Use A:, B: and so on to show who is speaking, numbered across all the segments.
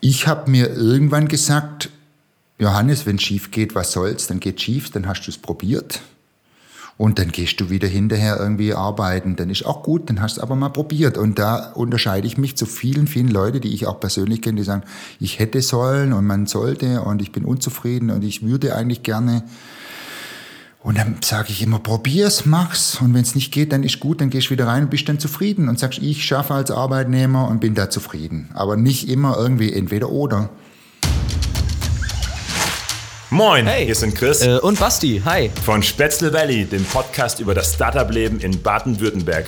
A: Ich habe mir irgendwann gesagt, Johannes, wenn schief geht, was soll's, dann geht schief, dann hast du es probiert. Und dann gehst du wieder hinterher irgendwie arbeiten. Dann ist auch gut, dann hast du aber mal probiert. Und da unterscheide ich mich zu vielen, vielen Leuten, die ich auch persönlich kenne, die sagen, ich hätte sollen und man sollte und ich bin unzufrieden und ich würde eigentlich gerne. Und dann sage ich immer, probier's, mach's. Und wenn es nicht geht, dann ist gut, dann gehst du wieder rein und bist dann zufrieden und sagst, ich schaffe als Arbeitnehmer und bin da zufrieden. Aber nicht immer irgendwie entweder oder.
B: Moin, hey. hier sind Chris
C: äh, und Basti. Hi.
B: Von Spätzle Valley, dem Podcast über das Startup-Leben in Baden-Württemberg.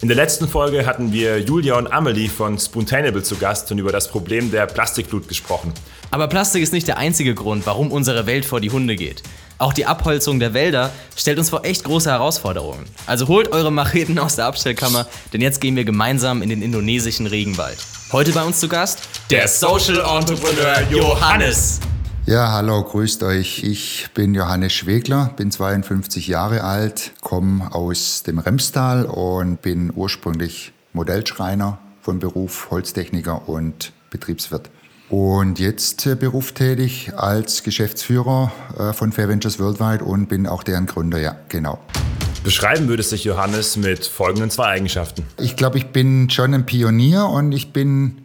B: In der letzten Folge hatten wir Julia und Amelie von Spoontainable zu Gast und über das Problem der Plastikflut gesprochen.
C: Aber Plastik ist nicht der einzige Grund, warum unsere Welt vor die Hunde geht. Auch die Abholzung der Wälder stellt uns vor echt große Herausforderungen. Also holt eure Macheten aus der Abstellkammer, denn jetzt gehen wir gemeinsam in den indonesischen Regenwald. Heute bei uns zu Gast
B: der Social Entrepreneur Johannes.
A: Ja, hallo, grüßt euch. Ich bin Johannes Schwegler, bin 52 Jahre alt, komme aus dem Remstal und bin ursprünglich Modellschreiner von Beruf, Holztechniker und Betriebswirt. Und jetzt äh, berufstätig als Geschäftsführer äh, von Fair Ventures Worldwide und bin auch deren Gründer, ja, genau.
B: Beschreiben würdest dich Johannes mit folgenden zwei Eigenschaften.
A: Ich glaube, ich bin schon ein Pionier und ich bin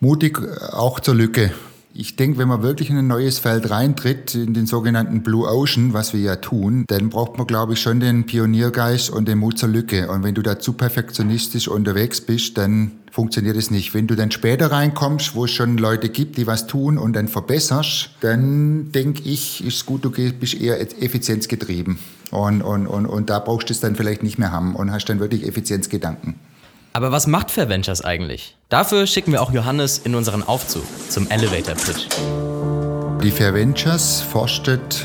A: mutig äh, auch zur Lücke. Ich denke, wenn man wirklich in ein neues Feld reintritt, in den sogenannten Blue Ocean, was wir ja tun, dann braucht man, glaube ich, schon den Pioniergeist und den Mut zur Lücke. Und wenn du da zu perfektionistisch unterwegs bist, dann funktioniert es nicht. Wenn du dann später reinkommst, wo es schon Leute gibt, die was tun und dann verbesserst, dann denke ich, ist gut, du bist eher effizienzgetrieben. Und, und, und, und da brauchst du es dann vielleicht nicht mehr haben und hast dann wirklich Effizienzgedanken.
C: Aber was macht Fair Ventures eigentlich? Dafür schicken wir auch Johannes in unseren Aufzug zum Elevator Pitch.
A: Die Fair Ventures forstet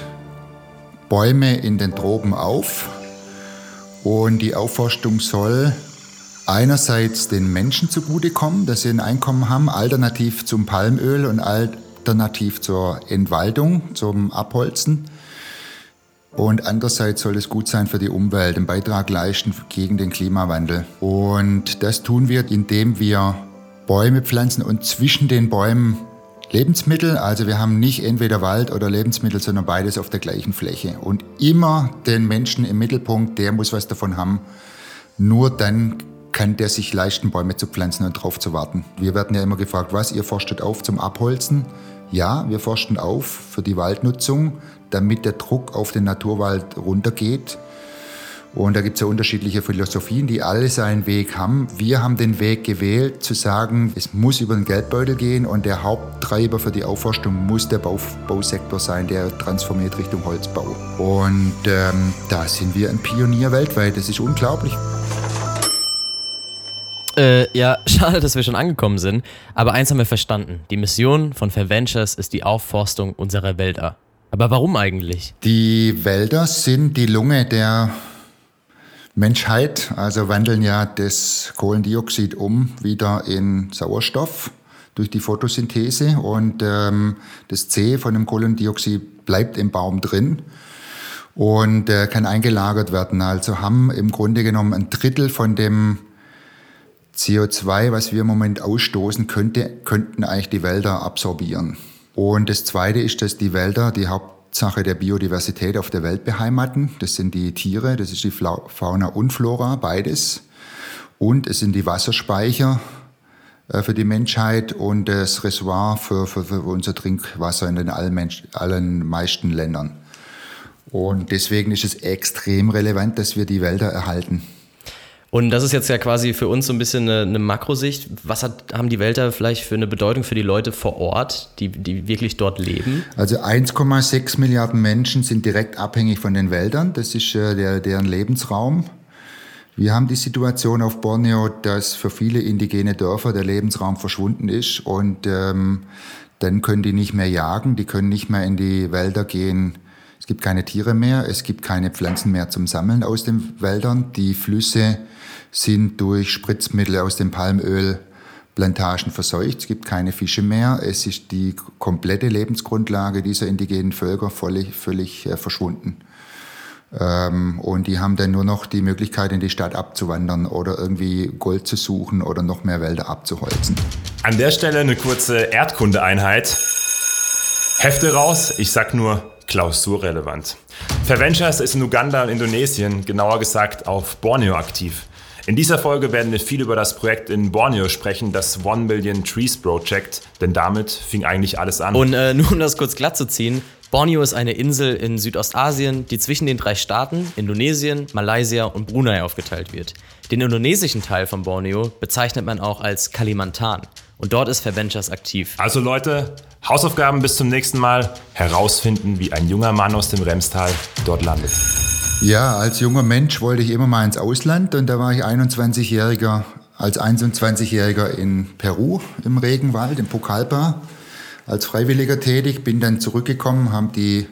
A: Bäume in den Tropen auf und die Aufforstung soll einerseits den Menschen zugutekommen, dass sie ein Einkommen haben, alternativ zum Palmöl und alternativ zur Entwaldung, zum Abholzen. Und andererseits soll es gut sein für die Umwelt, einen Beitrag leisten gegen den Klimawandel. Und das tun wir, indem wir Bäume pflanzen und zwischen den Bäumen Lebensmittel. Also wir haben nicht entweder Wald oder Lebensmittel, sondern beides auf der gleichen Fläche. Und immer den Menschen im Mittelpunkt, der muss was davon haben. Nur dann kann der sich leisten, Bäume zu pflanzen und drauf zu warten. Wir werden ja immer gefragt, was, ihr forstet auf zum Abholzen? Ja, wir forschen auf für die Waldnutzung, damit der Druck auf den Naturwald runtergeht. Und da gibt es ja unterschiedliche Philosophien, die alle seinen Weg haben. Wir haben den Weg gewählt, zu sagen, es muss über den Geldbeutel gehen und der Haupttreiber für die Aufforstung muss der Bau Bausektor sein, der transformiert Richtung Holzbau. Und ähm, da sind wir ein Pionier weltweit. Das ist unglaublich.
C: Äh, ja, schade, dass wir schon angekommen sind. Aber eins haben wir verstanden. Die Mission von Fair Ventures ist die Aufforstung unserer Wälder. Aber warum eigentlich?
A: Die Wälder sind die Lunge der Menschheit, also wandeln ja das Kohlendioxid um wieder in Sauerstoff durch die Photosynthese und ähm, das C von dem Kohlendioxid bleibt im Baum drin und äh, kann eingelagert werden. Also haben im Grunde genommen ein Drittel von dem CO2, was wir im Moment ausstoßen, könnte, könnten eigentlich die Wälder absorbieren. Und das Zweite ist, dass die Wälder die Hauptsache der Biodiversität auf der Welt beheimaten. Das sind die Tiere, das ist die Fauna und Flora, beides. Und es sind die Wasserspeicher äh, für die Menschheit und das Reservoir für, für, für unser Trinkwasser in den allen, allen meisten Ländern. Und deswegen ist es extrem relevant, dass wir die Wälder erhalten.
C: Und das ist jetzt ja quasi für uns so ein bisschen eine, eine Makrosicht. Was hat, haben die Wälder vielleicht für eine Bedeutung für die Leute vor Ort, die, die wirklich dort leben?
A: Also 1,6 Milliarden Menschen sind direkt abhängig von den Wäldern. Das ist äh, der, deren Lebensraum. Wir haben die Situation auf Borneo, dass für viele indigene Dörfer der Lebensraum verschwunden ist und ähm, dann können die nicht mehr jagen, die können nicht mehr in die Wälder gehen. Es gibt keine Tiere mehr, es gibt keine Pflanzen mehr zum Sammeln aus den Wäldern. Die Flüsse sind durch Spritzmittel aus dem Palmölplantagen verseucht. Es gibt keine Fische mehr. Es ist die komplette Lebensgrundlage dieser indigenen Völker völlig, völlig äh, verschwunden. Ähm, und die haben dann nur noch die Möglichkeit, in die Stadt abzuwandern oder irgendwie Gold zu suchen oder noch mehr Wälder abzuholzen.
B: An der Stelle eine kurze Erdkundeeinheit. Hefte raus, ich sag nur klausurrelevant. Verventures ist in Uganda und Indonesien, genauer gesagt auf Borneo aktiv. In dieser Folge werden wir viel über das Projekt in Borneo sprechen, das One Million Trees Project, denn damit fing eigentlich alles an.
C: Und äh, nur um das kurz glatt zu ziehen, Borneo ist eine Insel in Südostasien, die zwischen den drei Staaten Indonesien, Malaysia und Brunei aufgeteilt wird. Den indonesischen Teil von Borneo bezeichnet man auch als Kalimantan und dort ist Verventures aktiv.
B: Also Leute, Hausaufgaben bis zum nächsten Mal. Herausfinden, wie ein junger Mann aus dem Remstal dort landet.
A: Ja, als junger Mensch wollte ich immer mal ins Ausland und da war ich 21-Jähriger, als 21-Jähriger in Peru im Regenwald, in Pucallpa, als Freiwilliger tätig, bin dann zurückgekommen, habe die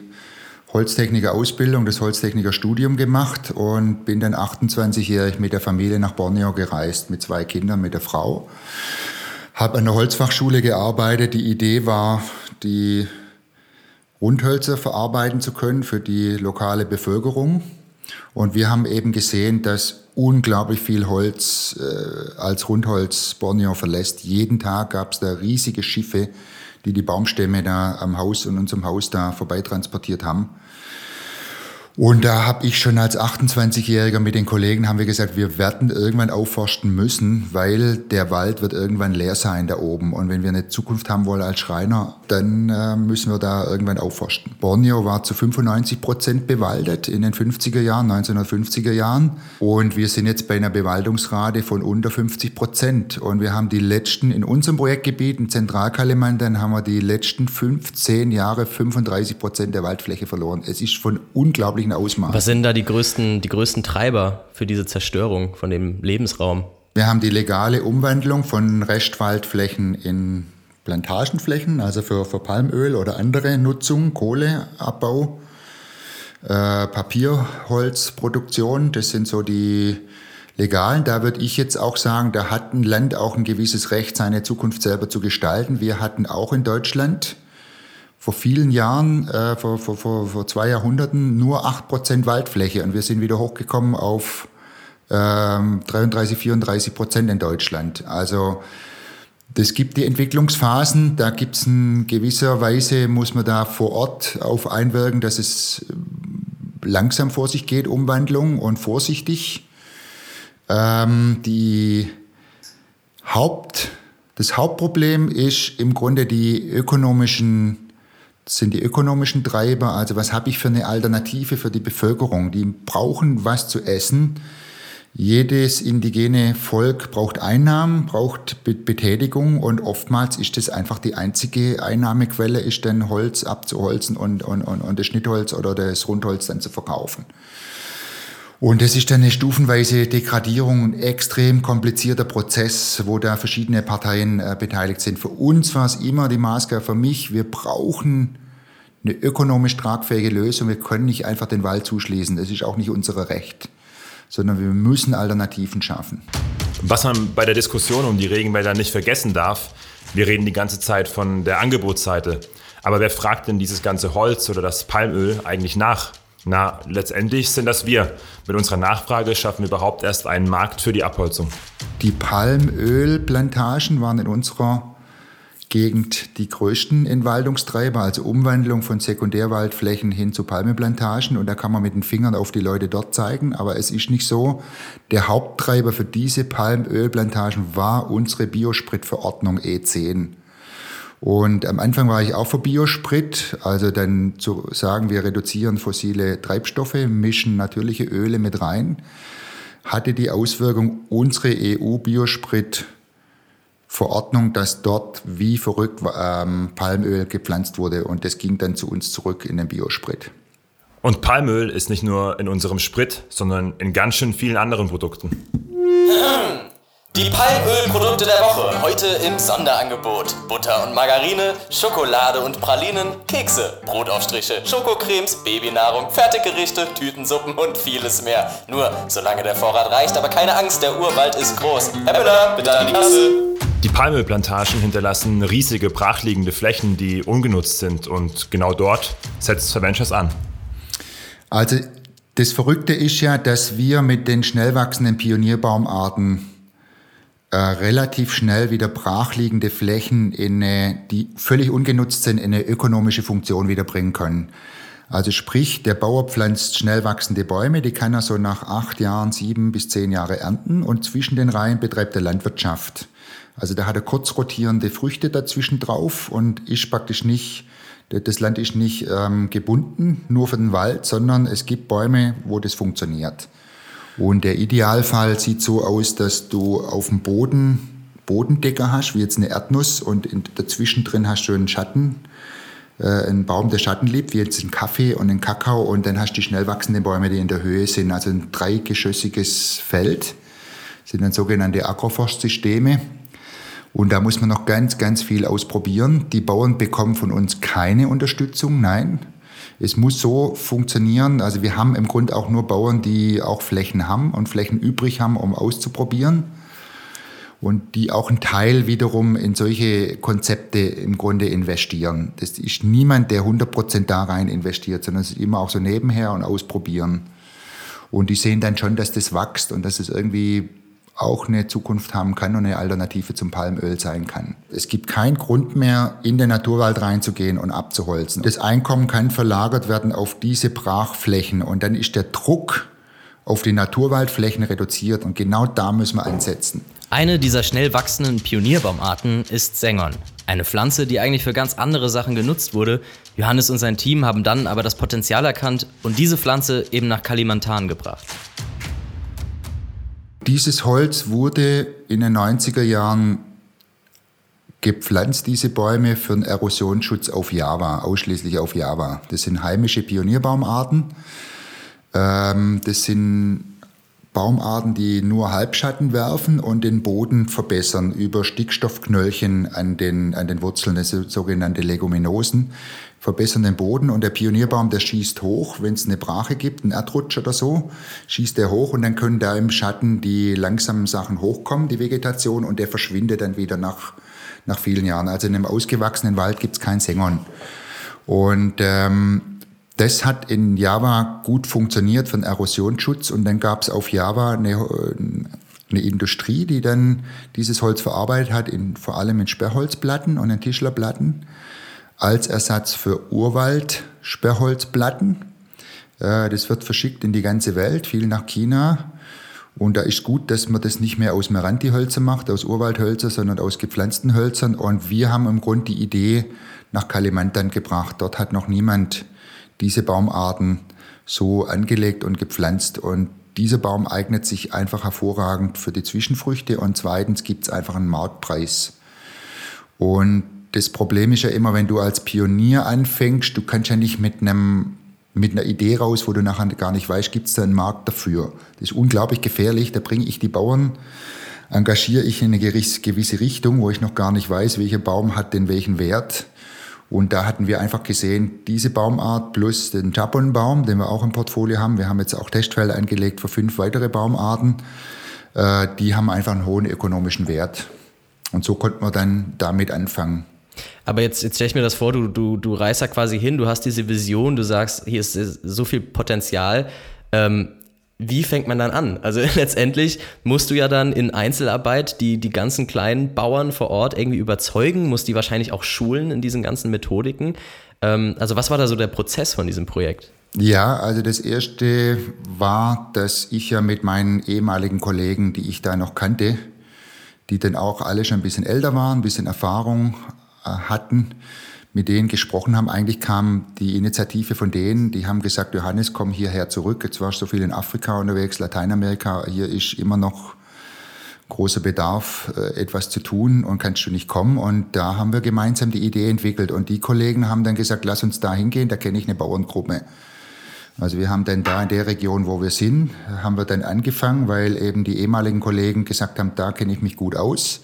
A: Holztechniker-Ausbildung, das Holztechniker-Studium gemacht und bin dann 28-jährig mit der Familie nach Borneo gereist, mit zwei Kindern, mit der Frau. Habe an der Holzfachschule gearbeitet. Die Idee war, die Rundhölzer verarbeiten zu können für die lokale Bevölkerung. Und wir haben eben gesehen, dass unglaublich viel Holz äh, als Rundholz Borneo verlässt. Jeden Tag gab es da riesige Schiffe, die die Baumstämme da am Haus und unserem Haus da vorbeitransportiert haben. Und da habe ich schon als 28-Jähriger mit den Kollegen haben wir gesagt, wir werden irgendwann aufforsten müssen, weil der Wald wird irgendwann leer sein da oben. Und wenn wir eine Zukunft haben wollen als Schreiner, dann äh, müssen wir da irgendwann aufforsten. Borneo war zu 95 Prozent bewaldet in den 50er Jahren, 1950er Jahren. Und wir sind jetzt bei einer Bewaldungsrate von unter 50 Prozent. Und wir haben die letzten, in unserem Projektgebiet in Zentralkalimantan, haben wir die letzten 15 Jahre 35 Prozent der Waldfläche verloren. Es ist von unglaublichen riesigen Ausmaß.
C: Was sind da die größten, die größten Treiber für diese Zerstörung von dem Lebensraum?
A: Wir haben die legale Umwandlung von Restwaldflächen in Plantagenflächen, also für, für Palmöl oder andere Nutzung, Kohleabbau, äh, Papierholzproduktion, das sind so die legalen. Da würde ich jetzt auch sagen, da hat ein Land auch ein gewisses Recht, seine Zukunft selber zu gestalten. Wir hatten auch in Deutschland vor vielen Jahren, äh, vor, vor, vor, vor zwei Jahrhunderten, nur 8% Waldfläche und wir sind wieder hochgekommen auf ähm, 33, 34 Prozent in Deutschland. Also das gibt die Entwicklungsphasen, da gibt es in gewisser Weise, muss man da vor Ort auf einwirken, dass es langsam vor sich geht, Umwandlung und vorsichtig. Ähm, die Haupt, das Hauptproblem ist im Grunde die ökonomischen sind die ökonomischen Treiber. Also was habe ich für eine Alternative für die Bevölkerung? Die brauchen was zu essen. Jedes indigene Volk braucht Einnahmen, braucht Betätigung und oftmals ist das einfach die einzige Einnahmequelle, ist dann Holz abzuholzen und, und, und, und das Schnittholz oder das Rundholz dann zu verkaufen. Und das ist dann eine stufenweise Degradierung, ein extrem komplizierter Prozess, wo da verschiedene Parteien äh, beteiligt sind. Für uns war es immer die Maßgabe, für mich, wir brauchen eine ökonomisch tragfähige Lösung. Wir können nicht einfach den Wald zuschließen. Das ist auch nicht unser Recht, sondern wir müssen Alternativen schaffen.
B: Was man bei der Diskussion um die Regenwälder nicht vergessen darf, wir reden die ganze Zeit von der Angebotsseite. Aber wer fragt denn dieses ganze Holz oder das Palmöl eigentlich nach? Na, letztendlich sind das wir. Mit unserer Nachfrage schaffen wir überhaupt erst einen Markt für die Abholzung.
A: Die Palmölplantagen waren in unserer Gegend die größten Entwaldungstreiber, also Umwandlung von Sekundärwaldflächen hin zu Palmeplantagen. Und da kann man mit den Fingern auf die Leute dort zeigen. Aber es ist nicht so. Der Haupttreiber für diese Palmölplantagen war unsere Biospritverordnung E10. Und am Anfang war ich auch für Biosprit, also dann zu sagen, wir reduzieren fossile Treibstoffe, mischen natürliche Öle mit rein, hatte die Auswirkung unsere EU-Biosprit Verordnung, dass dort wie verrückt ähm, Palmöl gepflanzt wurde und das ging dann zu uns zurück in den Biosprit.
B: Und Palmöl ist nicht nur in unserem Sprit, sondern in ganz schön vielen anderen Produkten.
C: Die Palmölprodukte der Woche. Heute im Sonderangebot. Butter und Margarine, Schokolade und Pralinen, Kekse, Brotaufstriche, Schokocremes, Babynahrung, Fertiggerichte, Tütensuppen und vieles mehr. Nur solange der Vorrat reicht, aber keine Angst, der Urwald ist groß. Herr Müller, bitte an die Kasse.
B: Die Palmölplantagen hinterlassen riesige brachliegende Flächen, die ungenutzt sind und genau dort setzt Ventures an.
A: Also Das Verrückte ist ja, dass wir mit den schnell wachsenden Pionierbaumarten äh, relativ schnell wieder brachliegende Flächen, in eine, die völlig ungenutzt sind, in eine ökonomische Funktion wiederbringen können. Also sprich, der Bauer pflanzt schnell wachsende Bäume, die kann er so nach acht Jahren, sieben bis zehn Jahre ernten und zwischen den Reihen betreibt er Landwirtschaft. Also da hat er kurz rotierende Früchte dazwischen drauf und ist praktisch nicht das Land ist nicht ähm, gebunden nur für den Wald, sondern es gibt Bäume, wo das funktioniert. Und der Idealfall sieht so aus, dass du auf dem Boden Bodendecker hast, wie jetzt eine Erdnuss, und in, dazwischen drin hast du einen Schatten, äh, einen Baum, der Schatten liebt, wie jetzt ein Kaffee und ein Kakao, und dann hast du die schnell wachsenden Bäume, die in der Höhe sind, also ein dreigeschossiges Feld, das sind dann sogenannte Agroforstsysteme. Und da muss man noch ganz, ganz viel ausprobieren. Die Bauern bekommen von uns keine Unterstützung, nein. Es muss so funktionieren. Also wir haben im Grunde auch nur Bauern, die auch Flächen haben und Flächen übrig haben, um auszuprobieren. Und die auch einen Teil wiederum in solche Konzepte im Grunde investieren. Das ist niemand, der 100% da rein investiert, sondern es ist immer auch so nebenher und ausprobieren. Und die sehen dann schon, dass das wächst und dass es irgendwie auch eine Zukunft haben kann und eine Alternative zum Palmöl sein kann. Es gibt keinen Grund mehr, in den Naturwald reinzugehen und abzuholzen. Das Einkommen kann verlagert werden auf diese Brachflächen und dann ist der Druck auf die Naturwaldflächen reduziert und genau da müssen wir ansetzen.
C: Eine dieser schnell wachsenden Pionierbaumarten ist Sängern. Eine Pflanze, die eigentlich für ganz andere Sachen genutzt wurde. Johannes und sein Team haben dann aber das Potenzial erkannt und diese Pflanze eben nach Kalimantan gebracht.
A: Dieses Holz wurde in den 90er Jahren gepflanzt, diese Bäume, für den Erosionsschutz auf Java, ausschließlich auf Java. Das sind heimische Pionierbaumarten. Ähm, das sind Baumarten, die nur Halbschatten werfen und den Boden verbessern über Stickstoffknöllchen an den, an den Wurzeln, das sogenannte Leguminosen verbessern den Boden und der Pionierbaum, der schießt hoch, wenn es eine Brache gibt, einen Erdrutsch oder so, schießt der hoch und dann können da im Schatten die langsamen Sachen hochkommen, die Vegetation, und der verschwindet dann wieder nach, nach vielen Jahren. Also in einem ausgewachsenen Wald gibt es kein Sängern. Und ähm, das hat in Java gut funktioniert den Erosionsschutz und dann gab es auf Java eine, eine Industrie, die dann dieses Holz verarbeitet hat, in, vor allem in Sperrholzplatten und in Tischlerplatten als Ersatz für Urwald-Sperrholzplatten. Das wird verschickt in die ganze Welt, viel nach China. Und da ist gut, dass man das nicht mehr aus Meranti-Hölzer macht, aus Urwaldhölzer, sondern aus gepflanzten Hölzern. Und wir haben im Grunde die Idee nach Kalimantan gebracht. Dort hat noch niemand diese Baumarten so angelegt und gepflanzt. Und dieser Baum eignet sich einfach hervorragend für die Zwischenfrüchte. Und zweitens gibt es einfach einen Marktpreis. Und das Problem ist ja immer, wenn du als Pionier anfängst, du kannst ja nicht mit einem mit einer Idee raus, wo du nachher gar nicht weißt, gibt es da einen Markt dafür. Das ist unglaublich gefährlich. Da bringe ich die Bauern, engagiere ich in eine gewisse Richtung, wo ich noch gar nicht weiß, welcher Baum hat denn welchen Wert. Und da hatten wir einfach gesehen, diese Baumart plus den Japon-Baum, den wir auch im Portfolio haben. Wir haben jetzt auch Testfelder angelegt für fünf weitere Baumarten. Äh, die haben einfach einen hohen ökonomischen Wert. Und so konnten wir dann damit anfangen.
C: Aber jetzt, jetzt stelle ich mir das vor, du, du, du reist da quasi hin, du hast diese Vision, du sagst, hier ist so viel Potenzial. Ähm, wie fängt man dann an? Also letztendlich musst du ja dann in Einzelarbeit die, die ganzen kleinen Bauern vor Ort irgendwie überzeugen, musst die wahrscheinlich auch schulen in diesen ganzen Methodiken. Ähm, also was war da so der Prozess von diesem Projekt?
A: Ja, also das erste war, dass ich ja mit meinen ehemaligen Kollegen, die ich da noch kannte, die dann auch alle schon ein bisschen älter waren, ein bisschen Erfahrung äh, hatten, mit denen gesprochen haben. Eigentlich kam die Initiative von denen, die haben gesagt, Johannes, komm hierher zurück. Jetzt warst du so viel in Afrika unterwegs, Lateinamerika. Hier ist immer noch großer Bedarf, äh, etwas zu tun und kannst du nicht kommen. Und da haben wir gemeinsam die Idee entwickelt. Und die Kollegen haben dann gesagt, lass uns da hingehen, da kenne ich eine Bauerngruppe. Also wir haben dann da in der Region, wo wir sind, haben wir dann angefangen, weil eben die ehemaligen Kollegen gesagt haben, da kenne ich mich gut aus.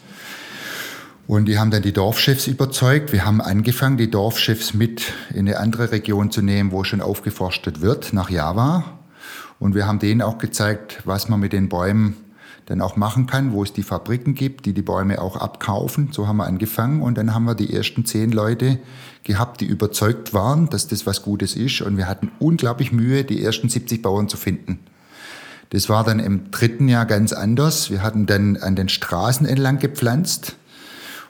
A: Und die haben dann die Dorfchefs überzeugt. Wir haben angefangen, die Dorfchefs mit in eine andere Region zu nehmen, wo schon aufgeforstet wird, nach Java. Und wir haben denen auch gezeigt, was man mit den Bäumen dann auch machen kann, wo es die Fabriken gibt, die die Bäume auch abkaufen. So haben wir angefangen und dann haben wir die ersten zehn Leute gehabt, die überzeugt waren, dass das was Gutes ist und wir hatten unglaublich Mühe, die ersten 70 Bauern zu finden. Das war dann im dritten Jahr ganz anders. Wir hatten dann an den Straßen entlang gepflanzt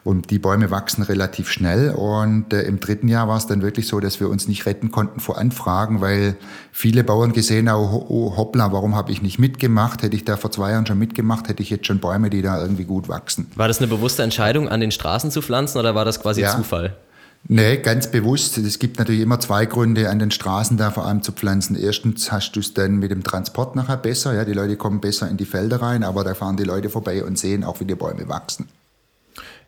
A: und die Bäume wachsen relativ schnell. Und äh, im dritten Jahr war es dann wirklich so, dass wir uns nicht retten konnten vor Anfragen, weil viele Bauern gesehen haben, oh, oh hoppla, warum habe ich nicht mitgemacht? Hätte ich da vor zwei Jahren schon mitgemacht, hätte ich jetzt schon Bäume, die da irgendwie gut wachsen.
C: War das eine bewusste Entscheidung, an den Straßen zu pflanzen oder war das quasi ja. Zufall?
A: Nee, ganz bewusst. Es gibt natürlich immer zwei Gründe, an den Straßen da vor allem zu pflanzen. Erstens hast du es dann mit dem Transport nachher besser. Ja, die Leute kommen besser in die Felder rein, aber da fahren die Leute vorbei und sehen auch, wie die Bäume wachsen.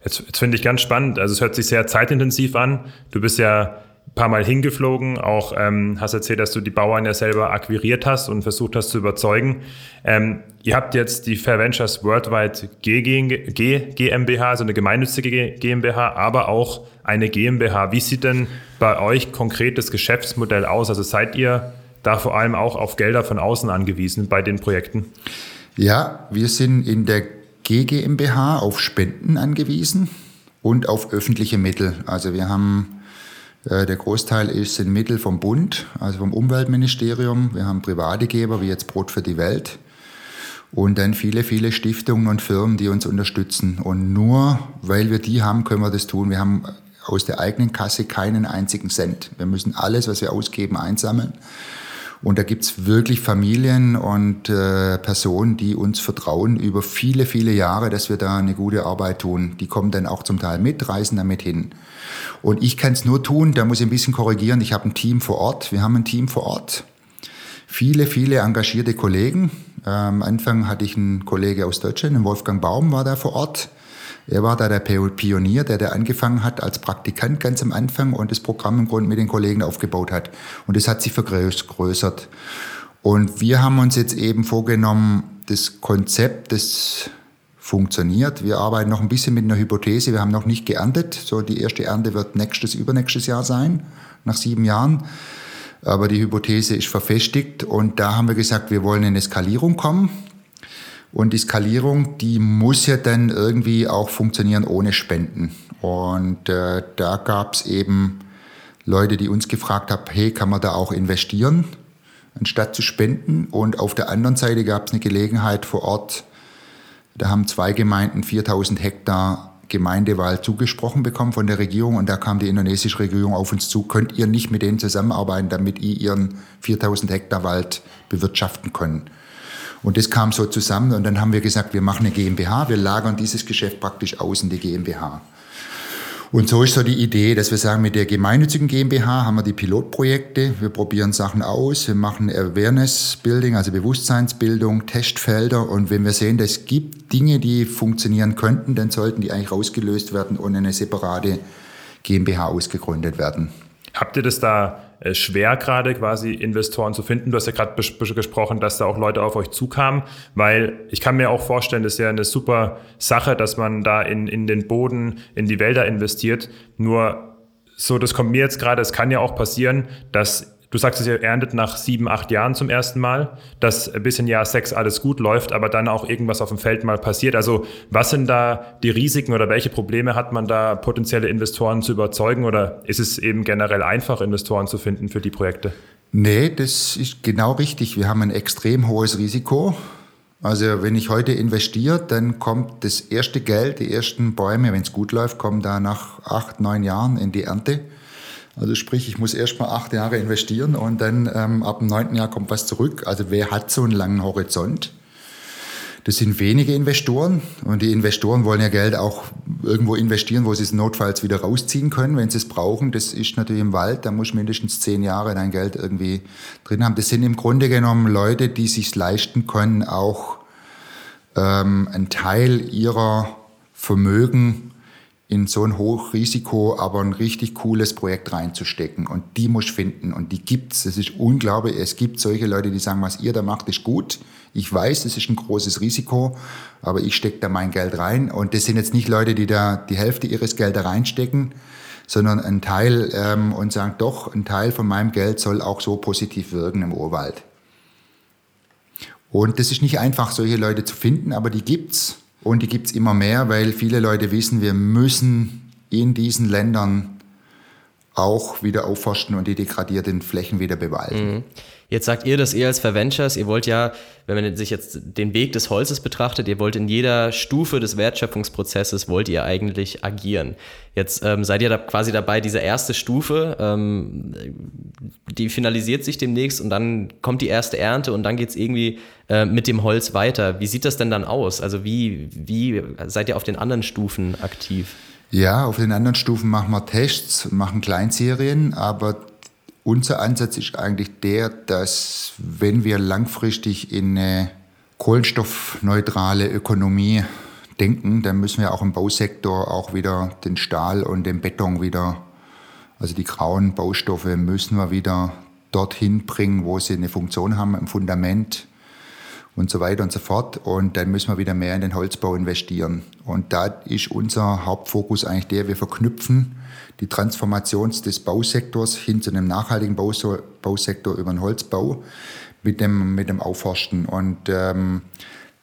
B: Jetzt, jetzt finde ich ganz spannend. Also es hört sich sehr zeitintensiv an. Du bist ja ein paar Mal hingeflogen, auch ähm, hast erzählt, dass du die Bauern ja selber akquiriert hast und versucht hast zu überzeugen. Ähm, ihr habt jetzt die Fair Ventures Worldwide G, G GmbH, also eine gemeinnützige GmbH, aber auch eine GmbH. Wie sieht denn bei euch konkret das Geschäftsmodell aus? Also seid ihr da vor allem auch auf Gelder von außen angewiesen bei den Projekten?
A: Ja, wir sind in der GmbH auf Spenden angewiesen und auf öffentliche Mittel. Also wir haben, äh, der Großteil ist sind Mittel vom Bund, also vom Umweltministerium. Wir haben private Geber, wie jetzt Brot für die Welt. Und dann viele, viele Stiftungen und Firmen, die uns unterstützen. Und nur weil wir die haben, können wir das tun. Wir haben aus der eigenen Kasse keinen einzigen Cent. Wir müssen alles, was wir ausgeben, einsammeln. Und da gibt's wirklich Familien und äh, Personen, die uns vertrauen über viele, viele Jahre, dass wir da eine gute Arbeit tun. Die kommen dann auch zum Teil mit, reisen damit hin. Und ich kann es nur tun, da muss ich ein bisschen korrigieren. Ich habe ein Team vor Ort. Wir haben ein Team vor Ort. Viele, viele engagierte Kollegen. Ähm, am Anfang hatte ich einen Kollege aus Deutschland, Wolfgang Baum war da vor Ort. Er war da der Pionier, der da angefangen hat als Praktikant ganz am Anfang und das Programm im Grunde mit den Kollegen aufgebaut hat. Und das hat sich vergrößert. Und wir haben uns jetzt eben vorgenommen, das Konzept, das funktioniert. Wir arbeiten noch ein bisschen mit einer Hypothese. Wir haben noch nicht geerntet. So die erste Ernte wird nächstes, übernächstes Jahr sein, nach sieben Jahren. Aber die Hypothese ist verfestigt und da haben wir gesagt, wir wollen in eine Skalierung kommen. Und die Skalierung, die muss ja dann irgendwie auch funktionieren ohne Spenden. Und äh, da gab es eben Leute, die uns gefragt haben, hey, kann man da auch investieren, anstatt zu spenden? Und auf der anderen Seite gab es eine Gelegenheit vor Ort, da haben zwei Gemeinden 4000 Hektar Gemeindewahl zugesprochen bekommen von der Regierung und da kam die indonesische Regierung auf uns zu, könnt ihr nicht mit denen zusammenarbeiten, damit ihr ihren 4000 Hektar Wald bewirtschaften könnt. Und das kam so zusammen und dann haben wir gesagt, wir machen eine GmbH, wir lagern dieses Geschäft praktisch aus in die GmbH. Und so ist so die Idee, dass wir sagen, mit der gemeinnützigen GmbH haben wir die Pilotprojekte, wir probieren Sachen aus, wir machen Awareness Building, also Bewusstseinsbildung, Testfelder und wenn wir sehen, dass es gibt Dinge, die funktionieren könnten, dann sollten die eigentlich rausgelöst werden und eine separate GmbH ausgegründet werden.
B: Habt ihr das da schwer gerade quasi Investoren zu finden. Du hast ja gerade gesprochen, dass da auch Leute auf euch zukamen, weil ich kann mir auch vorstellen, das ist ja eine super Sache, dass man da in, in den Boden, in die Wälder investiert. Nur so, das kommt mir jetzt gerade, es kann ja auch passieren, dass Du sagst es, ihr erntet nach sieben, acht Jahren zum ersten Mal, dass bis in Jahr sechs alles gut läuft, aber dann auch irgendwas auf dem Feld mal passiert. Also was sind da die Risiken oder welche Probleme hat man da, potenzielle Investoren zu überzeugen oder ist es eben generell einfach, Investoren zu finden für die Projekte?
A: Nee, das ist genau richtig. Wir haben ein extrem hohes Risiko. Also wenn ich heute investiere, dann kommt das erste Geld, die ersten Bäume, wenn es gut läuft, kommen da nach acht, neun Jahren in die Ernte. Also sprich, ich muss erst mal acht Jahre investieren und dann ähm, ab dem neunten Jahr kommt was zurück. Also wer hat so einen langen Horizont? Das sind wenige Investoren und die Investoren wollen ja Geld auch irgendwo investieren, wo sie es notfalls wieder rausziehen können, wenn sie es brauchen. Das ist natürlich im Wald, da muss mindestens zehn Jahre dein Geld irgendwie drin haben. Das sind im Grunde genommen Leute, die sich leisten können, auch ähm, einen Teil ihrer Vermögen in so ein Hochrisiko, aber ein richtig cooles Projekt reinzustecken. Und die muss finden. Und die gibt's. Es ist unglaublich. Es gibt solche Leute, die sagen, was ihr da macht, ist gut. Ich weiß, es ist ein großes Risiko, aber ich stecke da mein Geld rein. Und das sind jetzt nicht Leute, die da die Hälfte ihres Geldes reinstecken, sondern ein Teil ähm, und sagen, doch, ein Teil von meinem Geld soll auch so positiv wirken im Urwald. Und das ist nicht einfach, solche Leute zu finden, aber die gibt's. Und die gibt's immer mehr, weil viele Leute wissen, wir müssen in diesen Ländern auch wieder aufforsten und die degradierten Flächen wieder bewalden. Mhm.
C: Jetzt sagt ihr, dass ihr als Verventures, ihr wollt ja, wenn man sich jetzt den Weg des Holzes betrachtet, ihr wollt in jeder Stufe des Wertschöpfungsprozesses, wollt ihr eigentlich agieren. Jetzt ähm, seid ihr da quasi dabei, diese erste Stufe, ähm, die finalisiert sich demnächst und dann kommt die erste Ernte und dann geht es irgendwie äh, mit dem Holz weiter. Wie sieht das denn dann aus? Also wie, wie seid ihr auf den anderen Stufen aktiv?
A: Ja, auf den anderen Stufen machen wir Tests, machen Kleinserien, aber unser Ansatz ist eigentlich der, dass wenn wir langfristig in eine kohlenstoffneutrale Ökonomie denken, dann müssen wir auch im Bausektor auch wieder den Stahl und den Beton wieder, also die grauen Baustoffe müssen wir wieder dorthin bringen, wo sie eine Funktion haben im Fundament und so weiter und so fort. Und dann müssen wir wieder mehr in den Holzbau investieren. Und da ist unser Hauptfokus eigentlich der, wir verknüpfen die Transformation des Bausektors hin zu einem nachhaltigen Bausektor über den Holzbau mit dem, mit dem Aufforsten. Und ähm,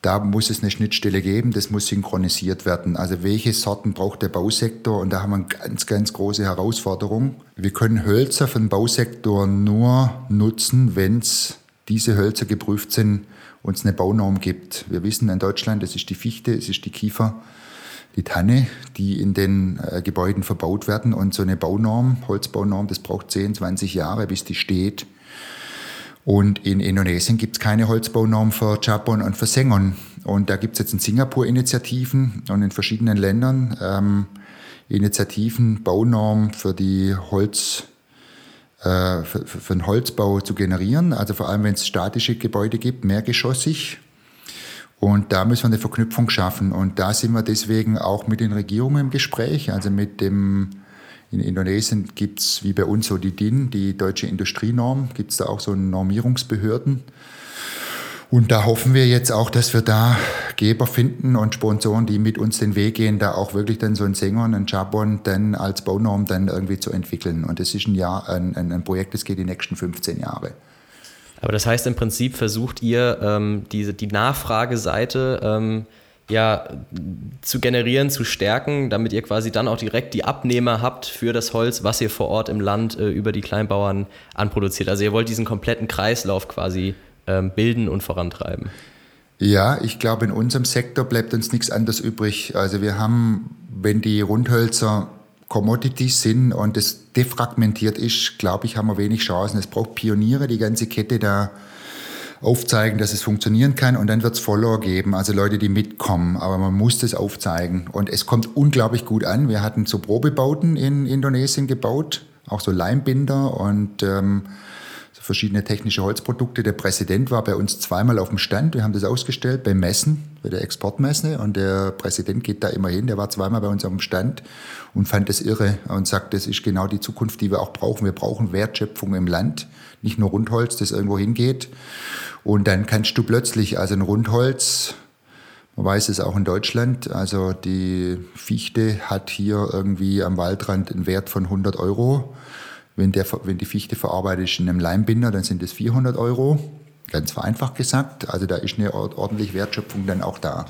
A: da muss es eine Schnittstelle geben, das muss synchronisiert werden. Also welche Sorten braucht der Bausektor? Und da haben wir eine ganz, ganz große Herausforderung. Wir können Hölzer für Bausektor nur nutzen, wenn es diese Hölzer geprüft sind, uns eine Baunorm gibt. Wir wissen in Deutschland, es ist die Fichte, es ist die Kiefer die Tanne, die in den äh, Gebäuden verbaut werden. Und so eine Baunorm, Holzbaunorm, das braucht 10, 20 Jahre, bis die steht. Und in Indonesien gibt es keine Holzbaunorm für Japon und für Sengon. Und da gibt es jetzt in Singapur Initiativen und in verschiedenen Ländern ähm, Initiativen, Baunorm für die Holz, für, für den Holzbau zu generieren. Also vor allem, wenn es statische Gebäude gibt, mehrgeschossig und da müssen wir eine Verknüpfung schaffen. Und da sind wir deswegen auch mit den Regierungen im Gespräch. Also mit dem, in Indonesien gibt es wie bei uns so die DIN, die deutsche Industrienorm, gibt es da auch so Normierungsbehörden. Und da hoffen wir jetzt auch, dass wir da Geber finden und Sponsoren, die mit uns den Weg gehen, da auch wirklich dann so ein Sänger, ein Jabon dann als Baunorm dann irgendwie zu entwickeln. Und das ist ein Jahr, ein, ein Projekt, das geht die nächsten 15 Jahre.
C: Aber das heißt im Prinzip versucht ihr ähm, diese, die Nachfrageseite ähm, ja, zu generieren, zu stärken, damit ihr quasi dann auch direkt die Abnehmer habt für das Holz, was ihr vor Ort im Land äh, über die Kleinbauern anproduziert. Also ihr wollt diesen kompletten Kreislauf quasi bilden und vorantreiben.
A: Ja, ich glaube, in unserem Sektor bleibt uns nichts anderes übrig. Also wir haben, wenn die Rundhölzer Commodities sind und das defragmentiert ist, glaube ich, haben wir wenig Chancen. Es braucht Pioniere, die ganze Kette da aufzeigen, dass es funktionieren kann und dann wird es Follower geben, also Leute, die mitkommen, aber man muss das aufzeigen und es kommt unglaublich gut an. Wir hatten so Probebauten in Indonesien gebaut, auch so Leimbinder und ähm, verschiedene technische Holzprodukte. Der Präsident war bei uns zweimal auf dem Stand. Wir haben das ausgestellt bei Messen, bei der Exportmesse. Und der Präsident geht da immer hin. Der war zweimal bei uns auf dem Stand und fand das irre und sagt, das ist genau die Zukunft, die wir auch brauchen. Wir brauchen Wertschöpfung im Land, nicht nur Rundholz, das irgendwo hingeht. Und dann kannst du plötzlich, also ein Rundholz, man weiß es auch in Deutschland, also die Fichte hat hier irgendwie am Waldrand einen Wert von 100 Euro. Wenn, der, wenn die Fichte verarbeitet ist in einem Leimbinder, dann sind es 400 Euro. Ganz vereinfacht gesagt. Also da ist eine ordentliche Wertschöpfung dann auch da.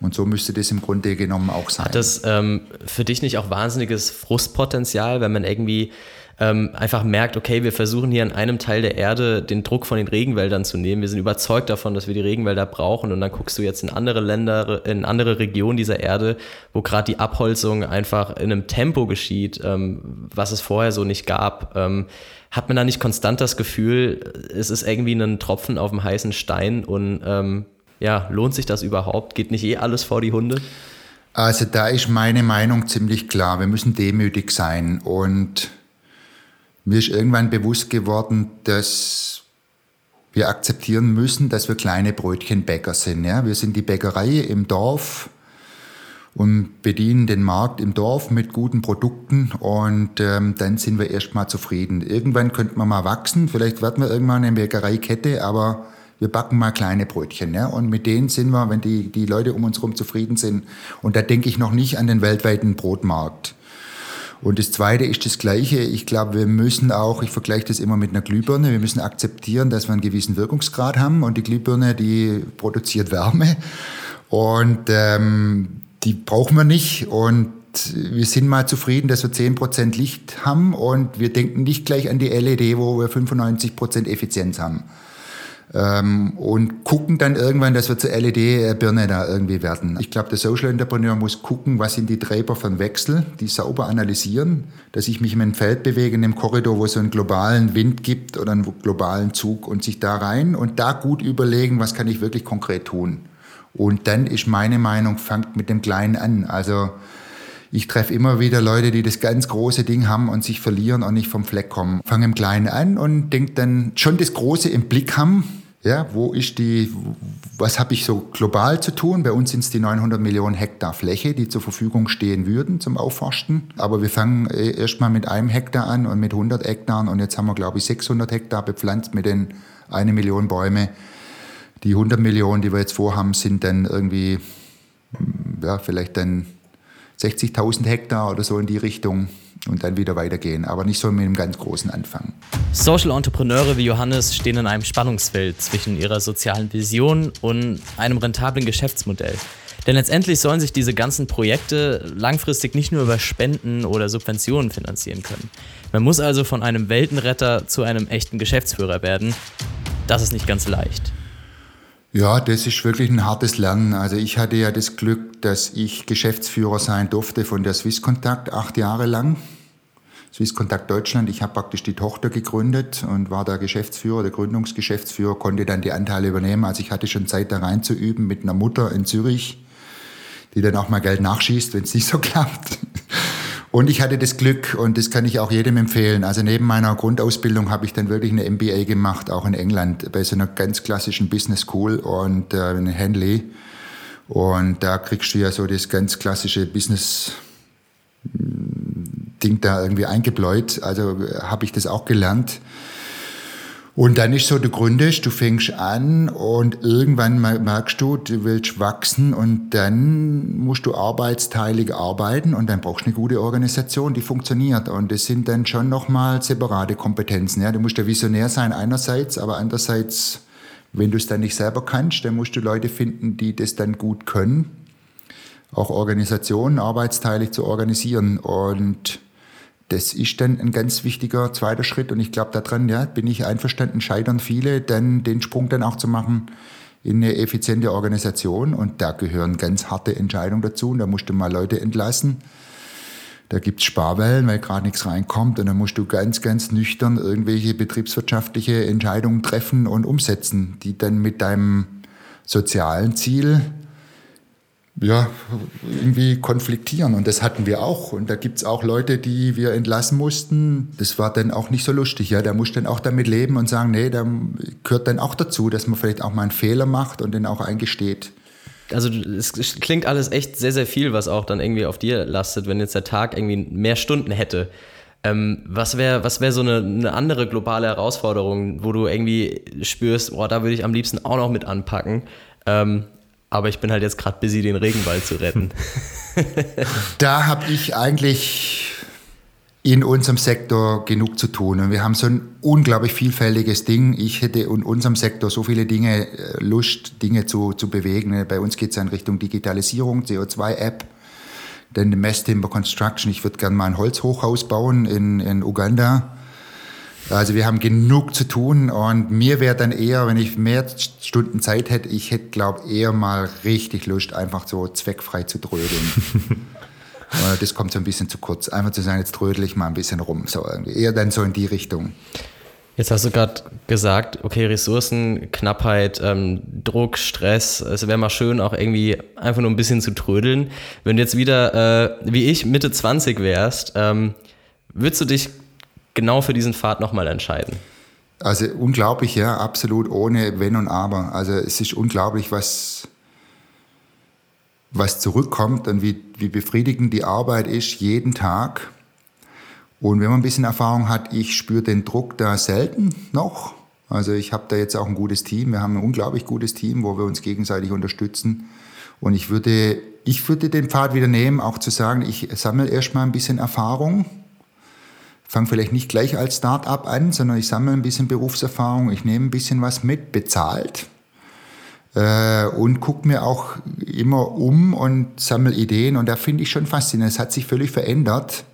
A: Und so müsste das im Grunde genommen auch sein.
C: Hat das ähm, für dich nicht auch wahnsinniges Frustpotenzial, wenn man irgendwie ähm, einfach merkt, okay, wir versuchen hier in einem Teil der Erde den Druck von den Regenwäldern zu nehmen. Wir sind überzeugt davon, dass wir die Regenwälder brauchen und dann guckst du jetzt in andere Länder, in andere Regionen dieser Erde, wo gerade die Abholzung einfach in einem Tempo geschieht, ähm, was es vorher so nicht gab. Ähm, hat man da nicht konstant das Gefühl, es ist irgendwie ein Tropfen auf dem heißen Stein und ähm, ja, lohnt sich das überhaupt? Geht nicht eh alles vor die Hunde?
A: Also da ist meine Meinung ziemlich klar. Wir müssen demütig sein und mir ist irgendwann bewusst geworden, dass wir akzeptieren müssen, dass wir kleine Brötchenbäcker sind. Ja? Wir sind die Bäckerei im Dorf und bedienen den Markt im Dorf mit guten Produkten und ähm, dann sind wir erstmal zufrieden. Irgendwann könnten wir mal wachsen, vielleicht werden wir irgendwann eine Bäckereikette, aber wir backen mal kleine Brötchen. Ja? Und mit denen sind wir, wenn die, die Leute um uns herum zufrieden sind. Und da denke ich noch nicht an den weltweiten Brotmarkt. Und das Zweite ist das Gleiche. Ich glaube, wir müssen auch, ich vergleiche das immer mit einer Glühbirne, wir müssen akzeptieren, dass wir einen gewissen Wirkungsgrad haben und die Glühbirne, die produziert Wärme und ähm, die brauchen wir nicht und wir sind mal zufrieden, dass wir 10% Licht haben und wir denken nicht gleich an die LED, wo wir 95% Effizienz haben. Ähm, und gucken dann irgendwann, dass wir zur LED-Birne da irgendwie werden. Ich glaube, der Social Entrepreneur muss gucken, was sind die Treiber von Wechsel, die sauber analysieren, dass ich mich in einem Feld bewege, in einem Korridor, wo es so einen globalen Wind gibt oder einen globalen Zug und sich da rein und da gut überlegen, was kann ich wirklich konkret tun. Und dann ist meine Meinung, fangt mit dem Kleinen an. Also ich treffe immer wieder Leute, die das ganz große Ding haben und sich verlieren und nicht vom Fleck kommen. Fange im Kleinen an und denke dann schon das Große im Blick haben. Ja, wo ist die, was habe ich so global zu tun? Bei uns sind es die 900 Millionen Hektar Fläche, die zur Verfügung stehen würden zum Aufforsten. Aber wir fangen äh, erstmal mit einem Hektar an und mit 100 Hektaren und jetzt haben wir, glaube ich, 600 Hektar bepflanzt mit den eine Million Bäume. Die 100 Millionen, die wir jetzt vorhaben, sind dann irgendwie, ja, vielleicht dann 60.000 Hektar oder so in die Richtung und dann wieder weitergehen, aber nicht so mit einem ganz großen Anfang.
C: Social Entrepreneure wie Johannes stehen in einem Spannungsfeld zwischen ihrer sozialen Vision und einem rentablen Geschäftsmodell. Denn letztendlich sollen sich diese ganzen Projekte langfristig nicht nur über Spenden oder Subventionen finanzieren können. Man muss also von einem Weltenretter zu einem echten Geschäftsführer werden. Das ist nicht ganz leicht.
A: Ja, das ist wirklich ein hartes Lernen. Also ich hatte ja das Glück, dass ich Geschäftsführer sein durfte von der Swisscontact acht Jahre lang. Swisscontact Deutschland. Ich habe praktisch die Tochter gegründet und war der Geschäftsführer, der Gründungsgeschäftsführer, konnte dann die Anteile übernehmen. Also ich hatte schon Zeit da reinzuüben mit einer Mutter in Zürich, die dann auch mal Geld nachschießt, wenn es nicht so klappt. Und ich hatte das Glück, und das kann ich auch jedem empfehlen, also neben meiner Grundausbildung habe ich dann wirklich eine MBA gemacht, auch in England, bei so einer ganz klassischen Business School und äh, in Henley. Und da kriegst du ja so das ganz klassische Business Ding da irgendwie eingebläut. Also äh, habe ich das auch gelernt. Und dann ist so der Grund ist, du fängst an und irgendwann merkst du, du willst wachsen und dann musst du arbeitsteilig arbeiten und dann brauchst du eine gute Organisation, die funktioniert. Und das sind dann schon nochmal separate Kompetenzen. Ja, du musst ja Visionär sein einerseits, aber andererseits, wenn du es dann nicht selber kannst, dann musst du Leute finden, die das dann gut können. Auch Organisationen arbeitsteilig zu organisieren und das ist dann ein ganz wichtiger zweiter Schritt und ich glaube daran, ja, bin ich einverstanden, scheitern viele, dann den Sprung dann auch zu machen in eine effiziente Organisation und da gehören ganz harte Entscheidungen dazu und da musst du mal Leute entlassen. Da gibt es Sparwellen, weil gerade nichts reinkommt und da musst du ganz, ganz nüchtern irgendwelche betriebswirtschaftliche Entscheidungen treffen und umsetzen, die dann mit deinem sozialen Ziel ja, irgendwie konfliktieren. Und das hatten wir auch. Und da gibt es auch Leute, die wir entlassen mussten. Das war dann auch nicht so lustig. Ja, da muss dann auch damit leben und sagen, nee, da gehört dann auch dazu, dass man vielleicht auch mal einen Fehler macht und den auch eingesteht.
C: Also es klingt alles echt sehr, sehr viel, was auch dann irgendwie auf dir lastet, wenn jetzt der Tag irgendwie mehr Stunden hätte. Ähm, was wäre was wär so eine, eine, andere globale Herausforderung, wo du irgendwie spürst, boah, da würde ich am liebsten auch noch mit anpacken? Ähm, aber ich bin halt jetzt gerade busy, den Regenwald zu retten.
A: da habe ich eigentlich in unserem Sektor genug zu tun. Und wir haben so ein unglaublich vielfältiges Ding. Ich hätte in unserem Sektor so viele Dinge, äh, Lust, Dinge zu, zu bewegen. Bei uns geht es in Richtung Digitalisierung, CO2-App, dann Mass Timber Construction. Ich würde gerne mal ein Holzhochhaus bauen in, in Uganda. Also wir haben genug zu tun und mir wäre dann eher, wenn ich mehr Stunden Zeit hätte, ich hätte, glaube eher mal richtig Lust, einfach so zweckfrei zu trödeln. das kommt so ein bisschen zu kurz. Einfach zu sagen, jetzt trödel ich mal ein bisschen rum. So irgendwie. Eher dann so in die Richtung.
C: Jetzt hast du gerade gesagt, okay, Ressourcen, Knappheit, ähm, Druck, Stress. Es wäre mal schön, auch irgendwie einfach nur ein bisschen zu trödeln. Wenn du jetzt wieder, äh, wie ich, Mitte 20 wärst, ähm, würdest du dich genau für diesen Pfad nochmal entscheiden?
A: Also unglaublich, ja, absolut ohne Wenn und Aber. Also es ist unglaublich, was, was zurückkommt und wie, wie befriedigend die Arbeit ist jeden Tag. Und wenn man ein bisschen Erfahrung hat, ich spüre den Druck da selten noch. Also ich habe da jetzt auch ein gutes Team. Wir haben ein unglaublich gutes Team, wo wir uns gegenseitig unterstützen. Und ich würde ich würde den Pfad wieder nehmen, auch zu sagen, ich sammle erstmal ein bisschen Erfahrung. Fange vielleicht nicht gleich als Start-up an, sondern ich sammle ein bisschen Berufserfahrung, ich nehme ein bisschen was mit, bezahlt. Äh, und gucke mir auch immer um und sammle Ideen. Und da finde ich schon faszinierend. Es hat sich völlig verändert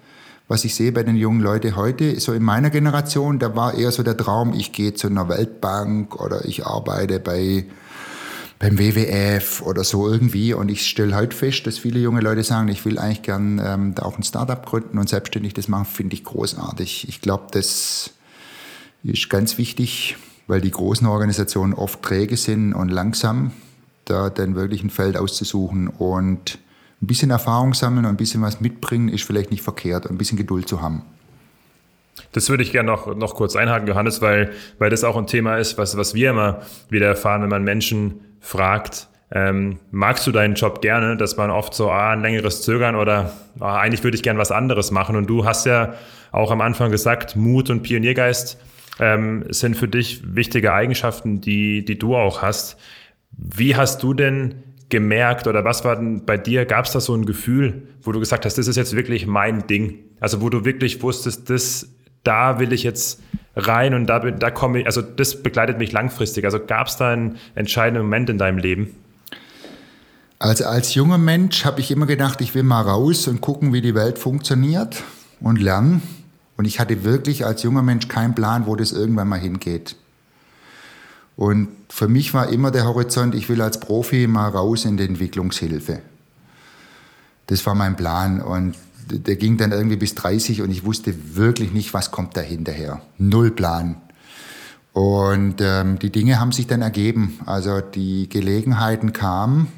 A: was ich sehe bei den jungen Leuten heute, so in meiner Generation, da war eher so der Traum, ich gehe zu einer Weltbank oder ich arbeite bei beim WWF oder so irgendwie. Und ich stelle heute fest, dass viele junge Leute sagen, ich will eigentlich gern ähm, da auch ein Startup gründen und selbstständig das machen, finde ich großartig. Ich glaube, das ist ganz wichtig, weil die großen Organisationen oft träge sind und langsam, da dann wirklich ein Feld auszusuchen und ein bisschen Erfahrung sammeln und ein bisschen was mitbringen, ist vielleicht nicht verkehrt, ein bisschen Geduld zu haben.
B: Das würde ich gerne noch, noch kurz einhaken, Johannes, weil, weil das auch ein Thema ist, was, was wir immer wieder erfahren, wenn man Menschen fragt, ähm, magst du deinen Job gerne, dass man oft so ah, ein längeres Zögern oder ah, eigentlich würde ich gerne was anderes machen. Und du hast ja auch am Anfang gesagt, Mut und Pioniergeist ähm, sind für dich wichtige Eigenschaften, die, die du auch hast. Wie hast du denn gemerkt oder was war denn bei dir? Gab es da so ein Gefühl, wo du gesagt hast, das ist jetzt wirklich mein Ding? Also wo du wirklich wusstest, das, da will ich jetzt rein und da, da komme ich, also das begleitet mich langfristig. Also gab es da einen entscheidenden Moment in deinem Leben?
A: Also als junger Mensch habe ich immer gedacht, ich will mal raus und gucken, wie die Welt funktioniert und lernen. Und ich hatte wirklich als junger Mensch keinen Plan, wo das irgendwann mal hingeht. Und für mich war immer der Horizont, ich will als Profi mal raus in die Entwicklungshilfe. Das war mein Plan und der ging dann irgendwie bis 30 und ich wusste wirklich nicht, was kommt da hinterher. Null Plan. Und ähm, die Dinge haben sich dann ergeben. Also die Gelegenheiten kamen.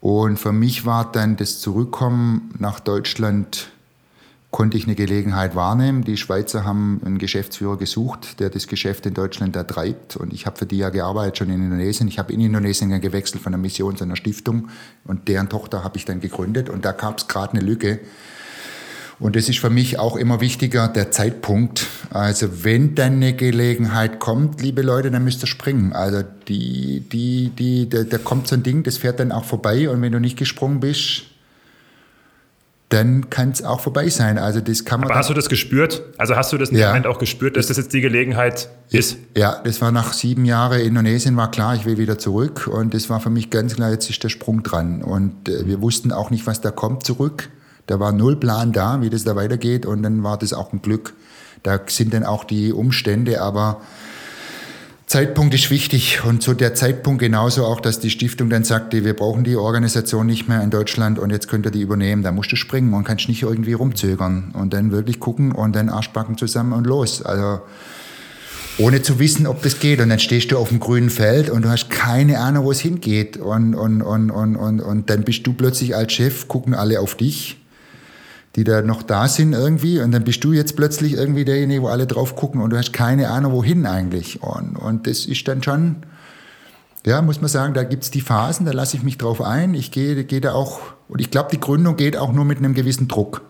A: Und für mich war dann das Zurückkommen nach Deutschland konnte ich eine Gelegenheit wahrnehmen. Die Schweizer haben einen Geschäftsführer gesucht, der das Geschäft in Deutschland ertreibt. Und ich habe für die ja gearbeitet schon in Indonesien. Ich habe in Indonesien dann gewechselt von einer Mission zu einer Stiftung. Und deren Tochter habe ich dann gegründet. Und da gab es gerade eine Lücke. Und das ist für mich auch immer wichtiger, der Zeitpunkt. Also wenn dann eine Gelegenheit kommt, liebe Leute, dann müsst ihr springen. Also die, die, die, da, da kommt so ein Ding, das fährt dann auch vorbei. Und wenn du nicht gesprungen bist, dann kann es auch vorbei sein. Also das kann man.
B: Aber hast du das gespürt? Also hast du das ja. Moment auch gespürt, dass das jetzt die Gelegenheit ist?
A: Ja, das war nach sieben Jahren Indonesien war klar, ich will wieder zurück und das war für mich ganz klar, jetzt ist der Sprung dran und äh, wir wussten auch nicht, was da kommt zurück. Da war null Plan da, wie das da weitergeht und dann war das auch ein Glück. Da sind dann auch die Umstände, aber Zeitpunkt ist wichtig und so der Zeitpunkt genauso auch, dass die Stiftung dann sagte, wir brauchen die Organisation nicht mehr in Deutschland und jetzt könnt ihr die übernehmen. Da musst du springen und kannst nicht irgendwie rumzögern und dann wirklich gucken und dann Arschbacken zusammen und los. Also ohne zu wissen, ob das geht. Und dann stehst du auf dem grünen Feld und du hast keine Ahnung, wo es hingeht. Und, und, und, und, und, und dann bist du plötzlich als Chef, gucken alle auf dich die da noch da sind irgendwie und dann bist du jetzt plötzlich irgendwie derjenige, wo alle drauf gucken und du hast keine Ahnung, wohin eigentlich. Und, und das ist dann schon, ja, muss man sagen, da gibt es die Phasen, da lasse ich mich drauf ein. Ich gehe, gehe da auch, und ich glaube, die Gründung geht auch nur mit einem gewissen Druck.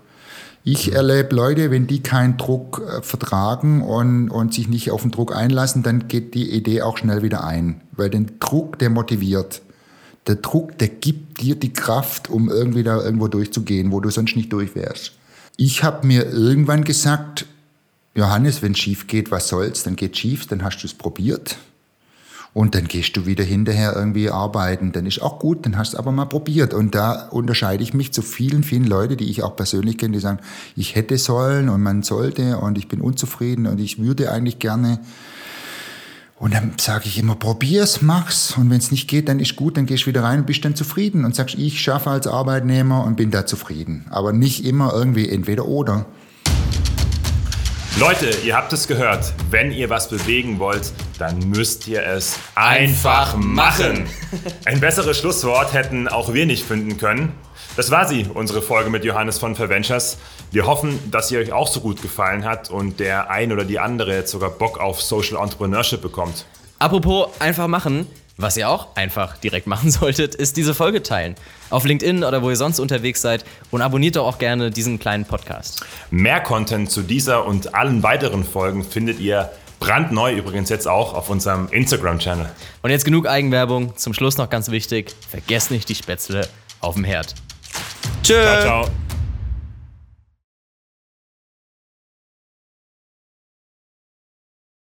A: Ich erlebe Leute, wenn die keinen Druck äh, vertragen und, und sich nicht auf den Druck einlassen, dann geht die Idee auch schnell wieder ein. Weil den Druck, der motiviert der Druck, der gibt dir die Kraft, um irgendwie da irgendwo durchzugehen, wo du sonst nicht durch wärst. Ich habe mir irgendwann gesagt, Johannes, wenn schief geht, was soll's, dann geht schief, dann hast du es probiert. Und dann gehst du wieder hinterher irgendwie arbeiten. Dann ist auch gut, dann hast du aber mal probiert. Und da unterscheide ich mich zu vielen, vielen Leuten, die ich auch persönlich kenne, die sagen, ich hätte sollen und man sollte und ich bin unzufrieden und ich würde eigentlich gerne. Und dann sage ich immer, probier's, mach's. Und wenn es nicht geht, dann ist gut, dann gehst du wieder rein und bist dann zufrieden und sagst, ich schaffe als Arbeitnehmer und bin da zufrieden. Aber nicht immer irgendwie entweder oder.
B: Leute, ihr habt es gehört. Wenn ihr was bewegen wollt, dann müsst ihr es einfach machen. Ein besseres Schlusswort hätten auch wir nicht finden können. Das war sie, unsere Folge mit Johannes von Verventures. Wir hoffen, dass sie euch auch so gut gefallen hat und der ein oder die andere jetzt sogar Bock auf Social Entrepreneurship bekommt.
C: Apropos einfach machen. Was ihr auch einfach direkt machen solltet, ist diese Folge teilen. Auf LinkedIn oder wo ihr sonst unterwegs seid und abonniert doch auch gerne diesen kleinen Podcast.
B: Mehr Content zu dieser und allen weiteren Folgen findet ihr brandneu übrigens jetzt auch auf unserem Instagram-Channel.
C: Und jetzt genug Eigenwerbung. Zum Schluss noch ganz wichtig: Vergesst nicht die Spätzle auf dem Herd. Tschö.
B: Ciao, ciao.